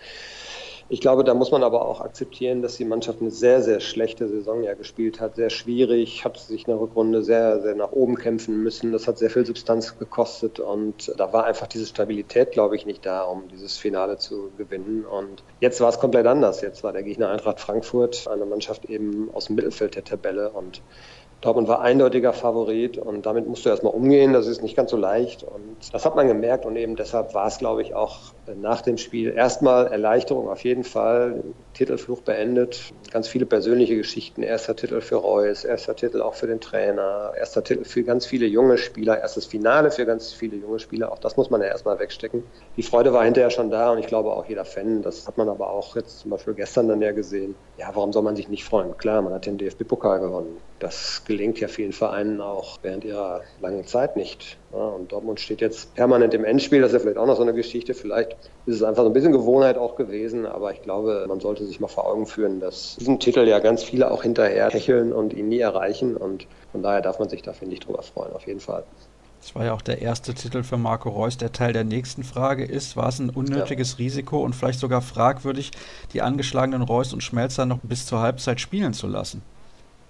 Ich glaube, da muss man aber auch akzeptieren, dass die Mannschaft eine sehr, sehr schlechte Saison ja gespielt hat. Sehr schwierig, hat sich in der Rückrunde sehr, sehr nach oben kämpfen müssen. Das hat sehr viel Substanz gekostet und da war einfach diese Stabilität, glaube ich, nicht da, um dieses Finale zu gewinnen. Und jetzt war es komplett anders. Jetzt war der Gegner Eintracht Frankfurt, eine Mannschaft eben aus dem Mittelfeld der Tabelle und Dortmund war eindeutiger Favorit und damit musst du erstmal umgehen. Das ist nicht ganz so leicht und das hat man gemerkt und eben deshalb war es, glaube ich, auch nach dem Spiel erstmal Erleichterung auf jeden Fall. Titelflucht beendet. Ganz viele persönliche Geschichten. Erster Titel für Reus, erster Titel auch für den Trainer, erster Titel für ganz viele junge Spieler, erstes Finale für ganz viele junge Spieler. Auch das muss man ja erstmal wegstecken. Die Freude war hinterher schon da und ich glaube auch jeder Fan. Das hat man aber auch jetzt zum Beispiel gestern dann ja gesehen. Ja, warum soll man sich nicht freuen? Klar, man hat den DFB-Pokal gewonnen. Das gelingt ja vielen Vereinen auch während ihrer langen Zeit nicht. Ja, und Dortmund steht jetzt permanent im Endspiel. Das ist ja vielleicht auch noch so eine Geschichte. Vielleicht ist es einfach so ein bisschen Gewohnheit auch gewesen. Aber ich glaube, man sollte sich mal vor Augen führen, dass diesen Titel ja ganz viele auch hinterher hecheln und ihn nie erreichen. Und von daher darf man sich da, finde ich, drüber freuen, auf jeden Fall. Das war ja auch der erste Titel für Marco Reus. Der Teil der nächsten Frage ist, war es ein unnötiges ja. Risiko und vielleicht sogar fragwürdig, die angeschlagenen Reus und Schmelzer noch bis zur Halbzeit spielen zu lassen?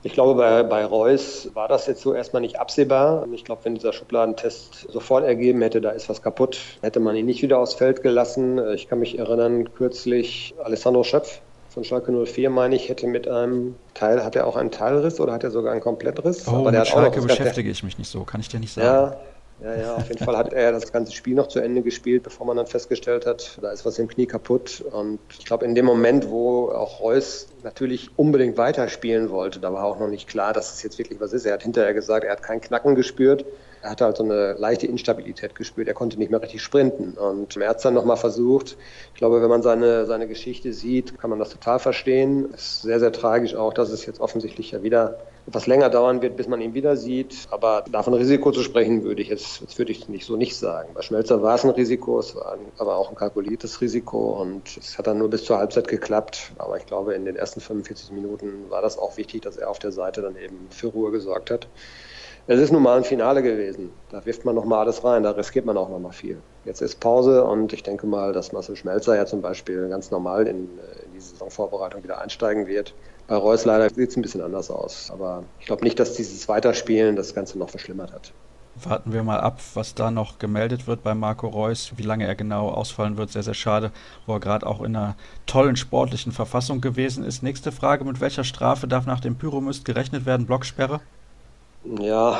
Ich glaube, bei, bei Reus war das jetzt so erstmal nicht absehbar. Ich glaube, wenn dieser Schubladentest sofort ergeben hätte, da ist was kaputt, hätte man ihn nicht wieder aufs Feld gelassen. Ich kann mich erinnern, kürzlich Alessandro Schöpf von Schalke 04, meine ich, hätte mit einem Teil, hat er auch einen Teilriss oder hat er sogar einen Komplettriss? Oh, Aber der mit Schalke beschäftige ich mich nicht so, kann ich dir nicht sagen. Ja, ja, ja, auf jeden Fall hat er das ganze Spiel noch zu Ende gespielt, bevor man dann festgestellt hat, da ist was im Knie kaputt. Und ich glaube, in dem Moment, wo auch Reus natürlich unbedingt weiterspielen wollte, da war auch noch nicht klar, dass es jetzt wirklich was ist. Er hat hinterher gesagt, er hat kein Knacken gespürt. Er hatte halt so eine leichte Instabilität gespürt. Er konnte nicht mehr richtig sprinten. Und er hat es dann nochmal versucht. Ich glaube, wenn man seine, seine Geschichte sieht, kann man das total verstehen. Es ist sehr, sehr tragisch auch, dass es jetzt offensichtlich ja wieder etwas länger dauern wird, bis man ihn wieder sieht. Aber davon Risiko zu sprechen, würde ich jetzt, jetzt würde ich nicht so nicht sagen. Bei Schmelzer war es ein Risiko, es war aber auch ein kalkuliertes Risiko und es hat dann nur bis zur Halbzeit geklappt. Aber ich glaube, in den ersten 45 Minuten war das auch wichtig, dass er auf der Seite dann eben für Ruhe gesorgt hat. Es ist nun mal ein Finale gewesen. Da wirft man noch mal alles rein, da riskiert man auch noch mal viel. Jetzt ist Pause und ich denke mal, dass Marcel Schmelzer ja zum Beispiel ganz normal in, in die Saisonvorbereitung wieder einsteigen wird. Bei Reus leider sieht es ein bisschen anders aus. Aber ich glaube nicht, dass dieses Weiterspielen das Ganze noch verschlimmert hat. Warten wir mal ab, was da noch gemeldet wird bei Marco Reus, wie lange er genau ausfallen wird. Sehr, sehr schade, wo er gerade auch in einer tollen sportlichen Verfassung gewesen ist. Nächste Frage: Mit welcher Strafe darf nach dem Pyromist gerechnet werden? Blocksperre? Ja,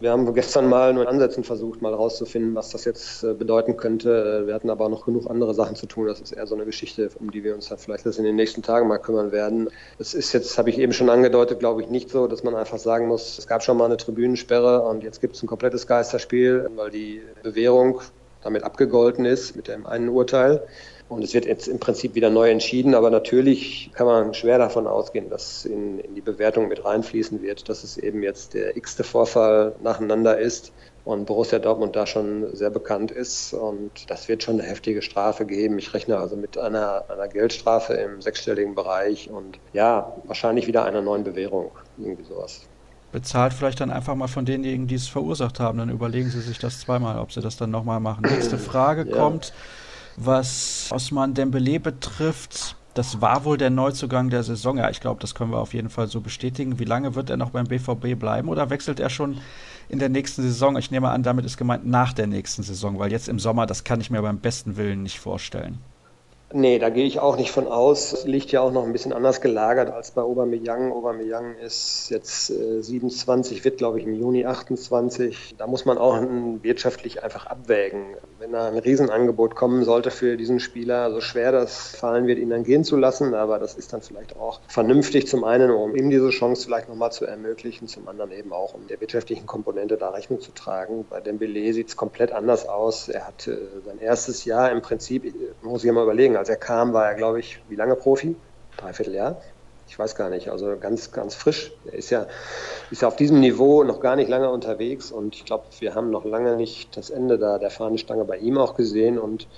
wir haben gestern mal nur in Ansätzen versucht, mal rauszufinden, was das jetzt äh, bedeuten könnte. Wir hatten aber noch genug andere Sachen zu tun. Das ist eher so eine Geschichte, um die wir uns dann vielleicht in den nächsten Tagen mal kümmern werden. Es ist jetzt, habe ich eben schon angedeutet, glaube ich, nicht so, dass man einfach sagen muss, es gab schon mal eine Tribünensperre und jetzt gibt es ein komplettes Geisterspiel, weil die Bewährung damit abgegolten ist mit dem einen Urteil. Und es wird jetzt im Prinzip wieder neu entschieden, aber natürlich kann man schwer davon ausgehen, dass in, in die Bewertung mit reinfließen wird, dass es eben jetzt der x-te Vorfall nacheinander ist und Borussia Dortmund da schon sehr bekannt ist. Und das wird schon eine heftige Strafe geben. Ich rechne also mit einer, einer Geldstrafe im sechsstelligen Bereich und ja, wahrscheinlich wieder einer neuen Bewährung, irgendwie sowas bezahlt vielleicht dann einfach mal von denjenigen, die es verursacht haben. Dann überlegen Sie sich das zweimal, ob Sie das dann nochmal machen. Nächste Frage ja. kommt was Osman Dembele betrifft, das war wohl der Neuzugang der Saison. Ja, ich glaube, das können wir auf jeden Fall so bestätigen. Wie lange wird er noch beim BVB bleiben oder wechselt er schon in der nächsten Saison? Ich nehme an, damit ist gemeint nach der nächsten Saison, weil jetzt im Sommer, das kann ich mir beim besten Willen nicht vorstellen. Nee, da gehe ich auch nicht von aus. Es liegt ja auch noch ein bisschen anders gelagert als bei Aubameyang. Aubameyang ist jetzt äh, 27, wird glaube ich im Juni 28. Da muss man auch wirtschaftlich einfach abwägen. Wenn da ein Riesenangebot kommen sollte für diesen Spieler, so schwer das fallen wird, ihn dann gehen zu lassen, aber das ist dann vielleicht auch vernünftig zum einen, um ihm diese Chance vielleicht nochmal zu ermöglichen, zum anderen eben auch, um der wirtschaftlichen Komponente da Rechnung zu tragen. Bei Dembele sieht es komplett anders aus. Er hat äh, sein erstes Jahr im Prinzip, muss ich mal überlegen, als er kam, war er, glaube ich, wie lange Profi? Dreiviertel Jahr? Ich weiß gar nicht. Also ganz, ganz frisch. Er ist ja, ist ja auf diesem Niveau noch gar nicht lange unterwegs und ich glaube, wir haben noch lange nicht das Ende da der Fahnenstange bei ihm auch gesehen und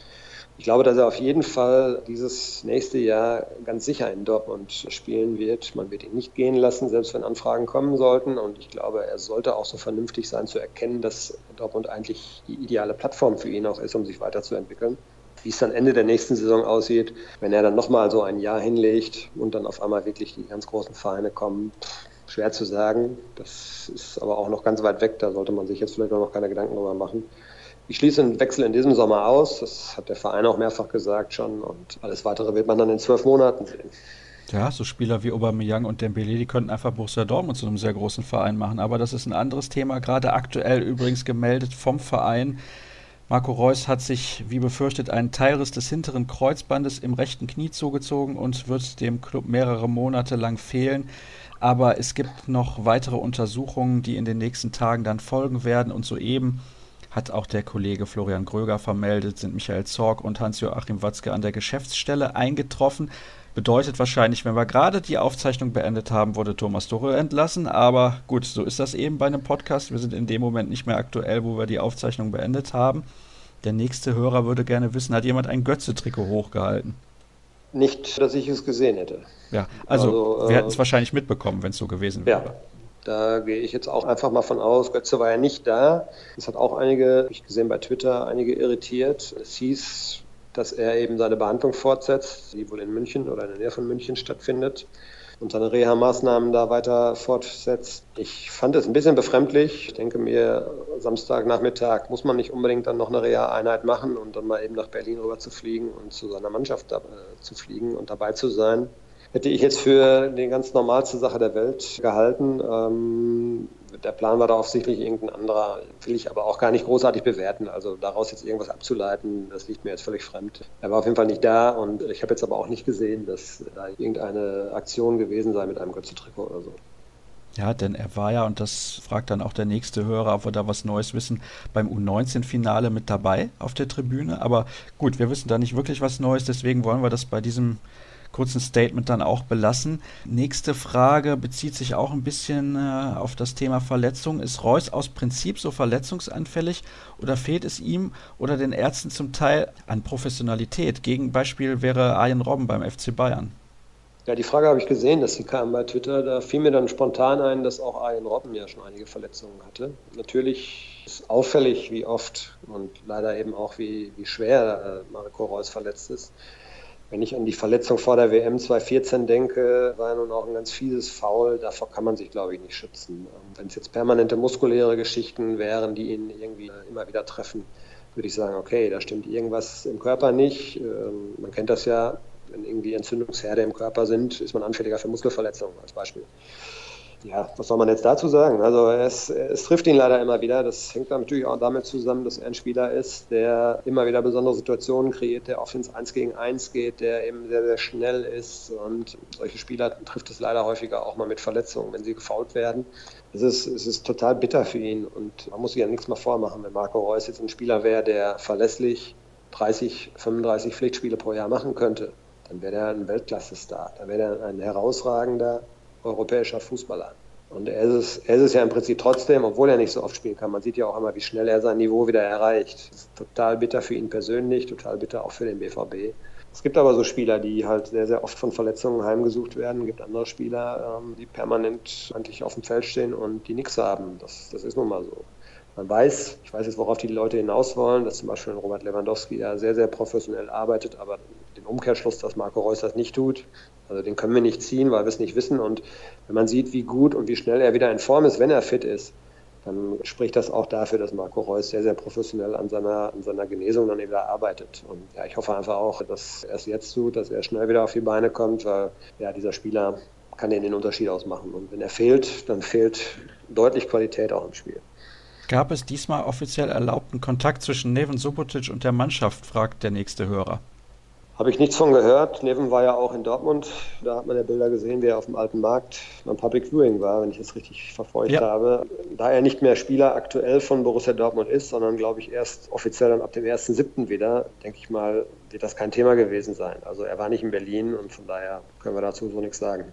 ich glaube, dass er auf jeden Fall dieses nächste Jahr ganz sicher in Dortmund spielen wird. Man wird ihn nicht gehen lassen, selbst wenn Anfragen kommen sollten. Und ich glaube, er sollte auch so vernünftig sein zu erkennen, dass Dortmund eigentlich die ideale Plattform für ihn auch ist, um sich weiterzuentwickeln. Wie es dann Ende der nächsten Saison aussieht, wenn er dann nochmal so ein Jahr hinlegt und dann auf einmal wirklich die ganz großen Vereine kommen, schwer zu sagen. Das ist aber auch noch ganz weit weg. Da sollte man sich jetzt vielleicht noch keine Gedanken drüber machen. Ich schließe einen Wechsel in diesem Sommer aus. Das hat der Verein auch mehrfach gesagt schon. Und alles weitere wird man dann in zwölf Monaten sehen. Ja, so Spieler wie Aubameyang und Dembele, die könnten einfach Borussia Dortmund zu einem sehr großen Verein machen. Aber das ist ein anderes Thema. Gerade aktuell übrigens gemeldet vom Verein Marco Reus hat sich, wie befürchtet, einen Teilriss des hinteren Kreuzbandes im rechten Knie zugezogen und wird dem Club mehrere Monate lang fehlen. Aber es gibt noch weitere Untersuchungen, die in den nächsten Tagen dann folgen werden. Und soeben hat auch der Kollege Florian Gröger vermeldet, sind Michael Zorg und Hans-Joachim Watzke an der Geschäftsstelle eingetroffen. Bedeutet wahrscheinlich, wenn wir gerade die Aufzeichnung beendet haben, wurde Thomas Tuchel entlassen. Aber gut, so ist das eben bei einem Podcast. Wir sind in dem Moment nicht mehr aktuell, wo wir die Aufzeichnung beendet haben. Der nächste Hörer würde gerne wissen, hat jemand ein Götze-Trikot hochgehalten? Nicht, dass ich es gesehen hätte. Ja, also, also wir äh, hätten es wahrscheinlich mitbekommen, wenn es so gewesen wäre. Ja. Da gehe ich jetzt auch einfach mal von aus. Götze war ja nicht da. Das hat auch einige, habe ich gesehen bei Twitter, einige irritiert. Es hieß, dass er eben seine Behandlung fortsetzt, die wohl in München oder in der Nähe von München stattfindet und seine Reha-Maßnahmen da weiter fortsetzt. Ich fand es ein bisschen befremdlich. Ich denke mir, Samstagnachmittag muss man nicht unbedingt dann noch eine Reha-Einheit machen und dann mal eben nach Berlin rüber zu fliegen und zu seiner Mannschaft äh, zu fliegen und dabei zu sein hätte ich jetzt für die ganz normalste Sache der Welt gehalten. Ähm, der Plan war da offensichtlich irgendein anderer, will ich aber auch gar nicht großartig bewerten. Also daraus jetzt irgendwas abzuleiten, das liegt mir jetzt völlig fremd. Er war auf jeden Fall nicht da und ich habe jetzt aber auch nicht gesehen, dass da irgendeine Aktion gewesen sei mit einem Götze-Trikot oder so. Ja, denn er war ja, und das fragt dann auch der nächste Hörer, ob wir da was Neues wissen, beim U19-Finale mit dabei auf der Tribüne. Aber gut, wir wissen da nicht wirklich was Neues, deswegen wollen wir das bei diesem kurzen Statement dann auch belassen. Nächste Frage bezieht sich auch ein bisschen äh, auf das Thema Verletzung. Ist Reus aus Prinzip so verletzungsanfällig oder fehlt es ihm oder den Ärzten zum Teil an Professionalität? Gegenbeispiel wäre Arjen Robben beim FC Bayern. Ja, die Frage habe ich gesehen, dass sie kam bei Twitter. Da fiel mir dann spontan ein, dass auch Arjen Robben ja schon einige Verletzungen hatte. Natürlich ist auffällig, wie oft und leider eben auch, wie, wie schwer äh, Marco Reus verletzt ist. Wenn ich an die Verletzung vor der WM 2014 denke, war ja nun auch ein ganz fieses Foul. Davor kann man sich, glaube ich, nicht schützen. Wenn es jetzt permanente muskuläre Geschichten wären, die ihn irgendwie immer wieder treffen, würde ich sagen, okay, da stimmt irgendwas im Körper nicht. Ähm, man kennt das ja, wenn irgendwie Entzündungsherde im Körper sind, ist man anfälliger für Muskelverletzungen als Beispiel ja, was soll man jetzt dazu sagen? Also es, es trifft ihn leider immer wieder. Das hängt natürlich auch damit zusammen, dass er ein Spieler ist, der immer wieder besondere Situationen kreiert, der oft ins 1 gegen 1 geht, der eben sehr, sehr schnell ist. Und solche Spieler trifft es leider häufiger auch mal mit Verletzungen, wenn sie gefault werden. Es ist, es ist total bitter für ihn und man muss sich ja nichts mehr vormachen, wenn Marco Reus jetzt ein Spieler wäre, der verlässlich 30, 35 Pflichtspiele pro Jahr machen könnte, dann wäre er ein Weltklasse-Star. Dann wäre er ein herausragender europäischer Fußballer. Und er ist, es, er ist ja im Prinzip trotzdem, obwohl er nicht so oft spielen kann. Man sieht ja auch immer, wie schnell er sein Niveau wieder erreicht. Das ist total bitter für ihn persönlich, total bitter auch für den BVB. Es gibt aber so Spieler, die halt sehr, sehr oft von Verletzungen heimgesucht werden. Es gibt andere Spieler, ähm, die permanent eigentlich auf dem Feld stehen und die nichts haben. Das, das ist nun mal so. Man weiß, ich weiß jetzt, worauf die Leute hinaus wollen, dass zum Beispiel Robert Lewandowski ja sehr, sehr professionell arbeitet, aber den Umkehrschluss, dass Marco Reus das nicht tut, also den können wir nicht ziehen, weil wir es nicht wissen. Und wenn man sieht, wie gut und wie schnell er wieder in Form ist, wenn er fit ist, dann spricht das auch dafür, dass Marco Reus sehr, sehr professionell an seiner, an seiner Genesung dann wieder arbeitet. Und ja, ich hoffe einfach auch, dass er es jetzt tut, dass er schnell wieder auf die Beine kommt, weil ja, dieser Spieler kann den Unterschied ausmachen. Und wenn er fehlt, dann fehlt deutlich Qualität auch im Spiel. Gab es diesmal offiziell erlaubten Kontakt zwischen Neven Subotic und der Mannschaft, fragt der nächste Hörer. Habe ich nichts von gehört. Neven war ja auch in Dortmund. Da hat man ja Bilder gesehen, wie er auf dem alten Markt beim Public Viewing war, wenn ich es richtig verfolgt ja. habe. Da er nicht mehr Spieler aktuell von Borussia Dortmund ist, sondern glaube ich erst offiziell dann ab dem 1.7. wieder, denke ich mal, wird das kein Thema gewesen sein. Also er war nicht in Berlin und von daher können wir dazu so nichts sagen.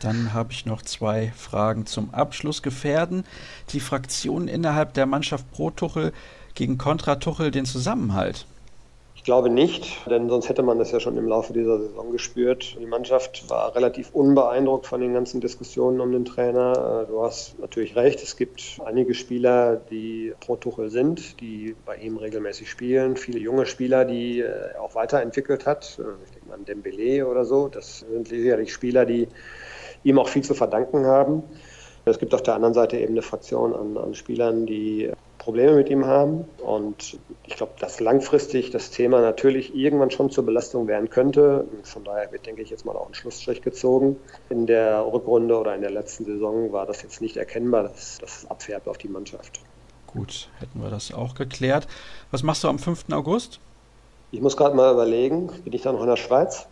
Dann habe ich noch zwei Fragen zum Abschluss. Gefährden die Fraktionen innerhalb der Mannschaft pro Tuchel gegen Kontra Tuchel den Zusammenhalt? Ich glaube nicht, denn sonst hätte man das ja schon im Laufe dieser Saison gespürt. Die Mannschaft war relativ unbeeindruckt von den ganzen Diskussionen um den Trainer. Äh, du hast natürlich recht, es gibt einige Spieler, die pro Tuchel sind, die bei ihm regelmäßig spielen. Viele junge Spieler, die er äh, auch weiterentwickelt hat. Äh, ich denke mal an Dembele oder so. Das sind sicherlich Spieler, die ihm auch viel zu verdanken haben. Es gibt auf der anderen Seite eben eine Fraktion an, an Spielern, die Probleme mit ihm haben. Und ich glaube, dass langfristig das Thema natürlich irgendwann schon zur Belastung werden könnte. Von daher wird, denke ich, jetzt mal auch ein Schlussstrich gezogen. In der Rückrunde oder in der letzten Saison war das jetzt nicht erkennbar, dass das abfärbt auf die Mannschaft. Gut, hätten wir das auch geklärt. Was machst du am 5. August? Ich muss gerade mal überlegen, bin ich da noch in der Schweiz?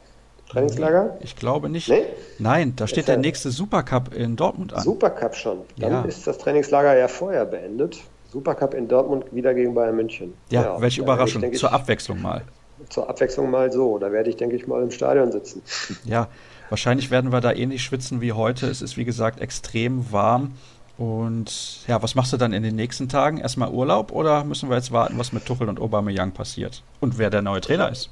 Trainingslager? Ich glaube nicht. Nee? Nein, da steht der nächste Supercup in Dortmund an. Supercup schon. Dann ja. ist das Trainingslager ja vorher beendet. Supercup in Dortmund wieder gegen Bayern München. Ja, ja welche Überraschung. Ich, zur Abwechslung mal. Zur Abwechslung mal so. Da werde ich, denke ich, mal im Stadion sitzen. Ja, wahrscheinlich werden wir da ähnlich schwitzen wie heute. Es ist, wie gesagt, extrem warm. Und ja, was machst du dann in den nächsten Tagen? Erstmal Urlaub oder müssen wir jetzt warten, was mit Tuchel und Aubameyang passiert? Und wer der neue Trainer ist?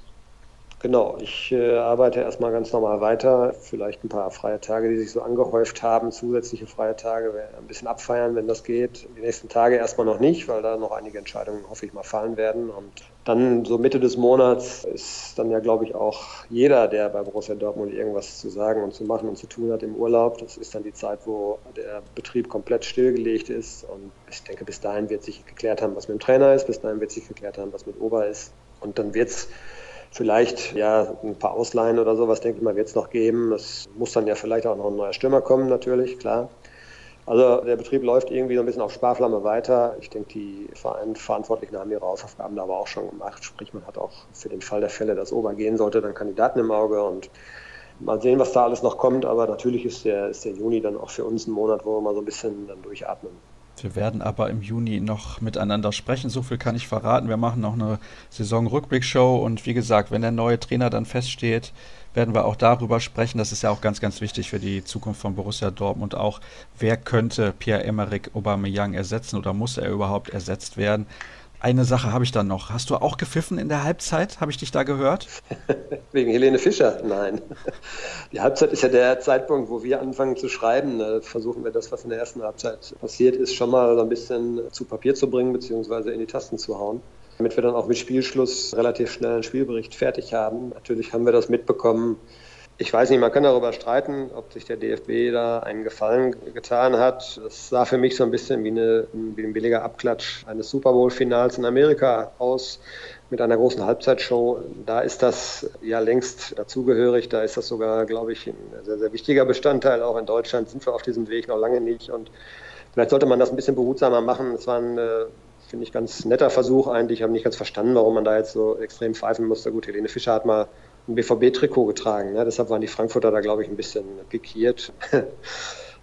Genau, ich äh, arbeite erstmal ganz normal weiter. Vielleicht ein paar freie Tage, die sich so angehäuft haben, zusätzliche freie Tage, ein bisschen abfeiern, wenn das geht. Die nächsten Tage erstmal noch nicht, weil da noch einige Entscheidungen, hoffe ich mal, fallen werden. Und dann so Mitte des Monats ist dann ja, glaube ich, auch jeder, der bei Borussia Dortmund irgendwas zu sagen und zu machen und zu tun hat im Urlaub. Das ist dann die Zeit, wo der Betrieb komplett stillgelegt ist. Und ich denke, bis dahin wird sich geklärt haben, was mit dem Trainer ist. Bis dahin wird sich geklärt haben, was mit Ober ist. Und dann wird es Vielleicht ja ein paar Ausleihen oder sowas, denke ich mal, wird es noch geben. Es muss dann ja vielleicht auch noch ein neuer Stürmer kommen, natürlich, klar. Also der Betrieb läuft irgendwie so ein bisschen auf Sparflamme weiter. Ich denke, die Verantwortlichen haben ihre Hausaufgaben da aber auch schon gemacht. Sprich, man hat auch für den Fall der Fälle, dass Ober gehen sollte, dann Kandidaten im Auge und mal sehen, was da alles noch kommt. Aber natürlich ist der, ist der Juni dann auch für uns ein Monat, wo wir mal so ein bisschen dann durchatmen. Wir werden aber im Juni noch miteinander sprechen. So viel kann ich verraten. Wir machen noch eine Saison-Rückblick-Show und wie gesagt, wenn der neue Trainer dann feststeht, werden wir auch darüber sprechen. Das ist ja auch ganz, ganz wichtig für die Zukunft von Borussia Dortmund auch. Wer könnte Pierre-Emerick Aubameyang ersetzen oder muss er überhaupt ersetzt werden? Eine Sache habe ich dann noch. Hast du auch gepfiffen in der Halbzeit? Habe ich dich da gehört? Wegen Helene Fischer? Nein. Die Halbzeit ist ja der Zeitpunkt, wo wir anfangen zu schreiben. Da versuchen wir das, was in der ersten Halbzeit passiert ist, schon mal so ein bisschen zu Papier zu bringen, beziehungsweise in die Tasten zu hauen. Damit wir dann auch mit Spielschluss relativ schnell einen Spielbericht fertig haben. Natürlich haben wir das mitbekommen, ich weiß nicht, man kann darüber streiten, ob sich der DFB da einen Gefallen getan hat. Das sah für mich so ein bisschen wie, eine, wie ein billiger Abklatsch eines Super Bowl-Finals in Amerika aus mit einer großen Halbzeitshow. Da ist das ja längst dazugehörig. Da ist das sogar, glaube ich, ein sehr, sehr wichtiger Bestandteil. Auch in Deutschland sind wir auf diesem Weg noch lange nicht. Und vielleicht sollte man das ein bisschen behutsamer machen. Es war ein, äh, finde ich, ganz netter Versuch eigentlich. Ich habe nicht ganz verstanden, warum man da jetzt so extrem pfeifen musste. Gut, Helene Fischer hat mal ein BVB-Trikot getragen. Ne? Deshalb waren die Frankfurter da, glaube ich, ein bisschen pikiert.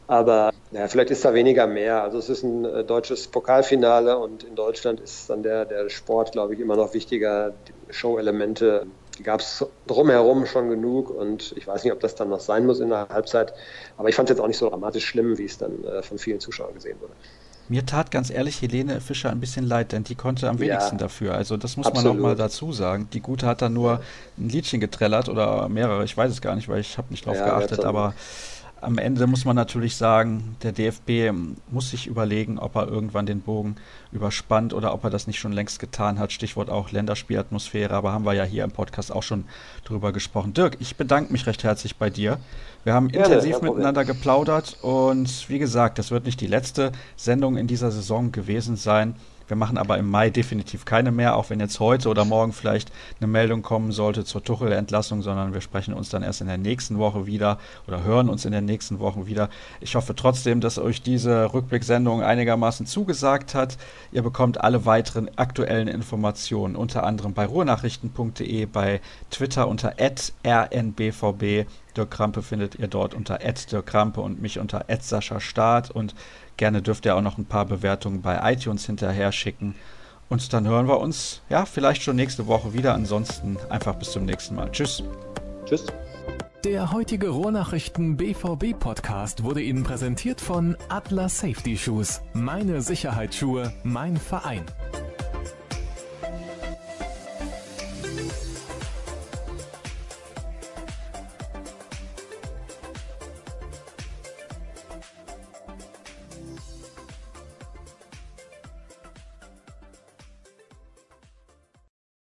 Aber ja, vielleicht ist da weniger mehr. Also es ist ein äh, deutsches Pokalfinale und in Deutschland ist dann der, der Sport, glaube ich, immer noch wichtiger. Show-Elemente gab es drumherum schon genug und ich weiß nicht, ob das dann noch sein muss in der Halbzeit. Aber ich fand es jetzt auch nicht so dramatisch schlimm, wie es dann äh, von vielen Zuschauern gesehen wurde. Mir tat ganz ehrlich Helene Fischer ein bisschen leid, denn die konnte am wenigsten ja, dafür. Also das muss absolut. man nochmal dazu sagen. Die Gute hat dann nur ein Liedchen getrellert oder mehrere, ich weiß es gar nicht, weil ich habe nicht drauf ja, geachtet, aber am Ende muss man natürlich sagen, der DFB muss sich überlegen, ob er irgendwann den Bogen überspannt oder ob er das nicht schon längst getan hat. Stichwort auch Länderspielatmosphäre, aber haben wir ja hier im Podcast auch schon drüber gesprochen. Dirk, ich bedanke mich recht herzlich bei dir. Wir haben Gerne, intensiv miteinander geplaudert und wie gesagt, das wird nicht die letzte Sendung in dieser Saison gewesen sein. Wir machen aber im Mai definitiv keine mehr, auch wenn jetzt heute oder morgen vielleicht eine Meldung kommen sollte zur Tuchel-Entlassung, sondern wir sprechen uns dann erst in der nächsten Woche wieder oder hören uns in den nächsten Wochen wieder. Ich hoffe trotzdem, dass euch diese Rückblicksendung einigermaßen zugesagt hat. Ihr bekommt alle weiteren aktuellen Informationen unter anderem bei ruhrnachrichten.de, bei Twitter unter rnbvb. Dirk Krampe findet ihr dort unter Dirk Krampe und mich unter Sascha Staat und Gerne dürft ihr auch noch ein paar Bewertungen bei iTunes hinterher schicken. Und dann hören wir uns, ja, vielleicht schon nächste Woche wieder. Ansonsten einfach bis zum nächsten Mal. Tschüss. Tschüss. Der heutige Rohrnachrichten BVB Podcast wurde Ihnen präsentiert von Atlas Safety Shoes. Meine Sicherheitsschuhe, mein Verein.